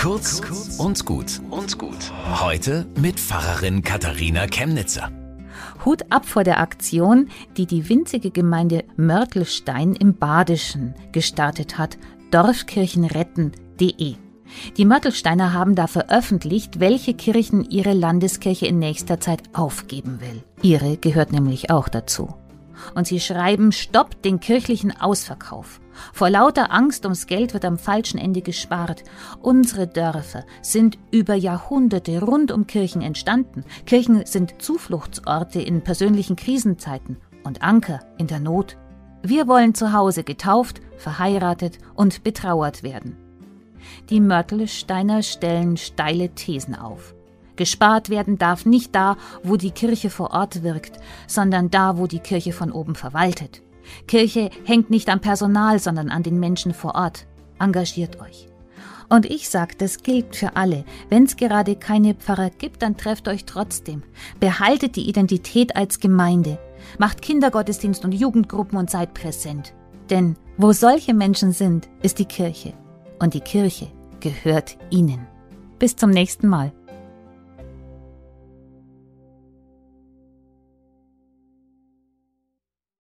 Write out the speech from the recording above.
Kurz und gut und gut. Heute mit Pfarrerin Katharina Chemnitzer. Hut ab vor der Aktion, die die winzige Gemeinde Mörtelstein im Badischen gestartet hat, dorfkirchenretten.de. Die Mörtelsteiner haben da veröffentlicht, welche Kirchen ihre Landeskirche in nächster Zeit aufgeben will. Ihre gehört nämlich auch dazu. Und sie schreiben, stoppt den kirchlichen Ausverkauf. Vor lauter Angst ums Geld wird am falschen Ende gespart. Unsere Dörfer sind über Jahrhunderte rund um Kirchen entstanden. Kirchen sind Zufluchtsorte in persönlichen Krisenzeiten und Anker in der Not. Wir wollen zu Hause getauft, verheiratet und betrauert werden. Die Mörtelsteiner stellen steile Thesen auf. Gespart werden darf nicht da, wo die Kirche vor Ort wirkt, sondern da, wo die Kirche von oben verwaltet. Kirche hängt nicht am Personal, sondern an den Menschen vor Ort. Engagiert euch. Und ich sag, das gilt für alle. Wenn es gerade keine Pfarrer gibt, dann trefft euch trotzdem. Behaltet die Identität als Gemeinde. Macht Kindergottesdienst und Jugendgruppen und seid präsent. Denn wo solche Menschen sind, ist die Kirche. Und die Kirche gehört ihnen. Bis zum nächsten Mal.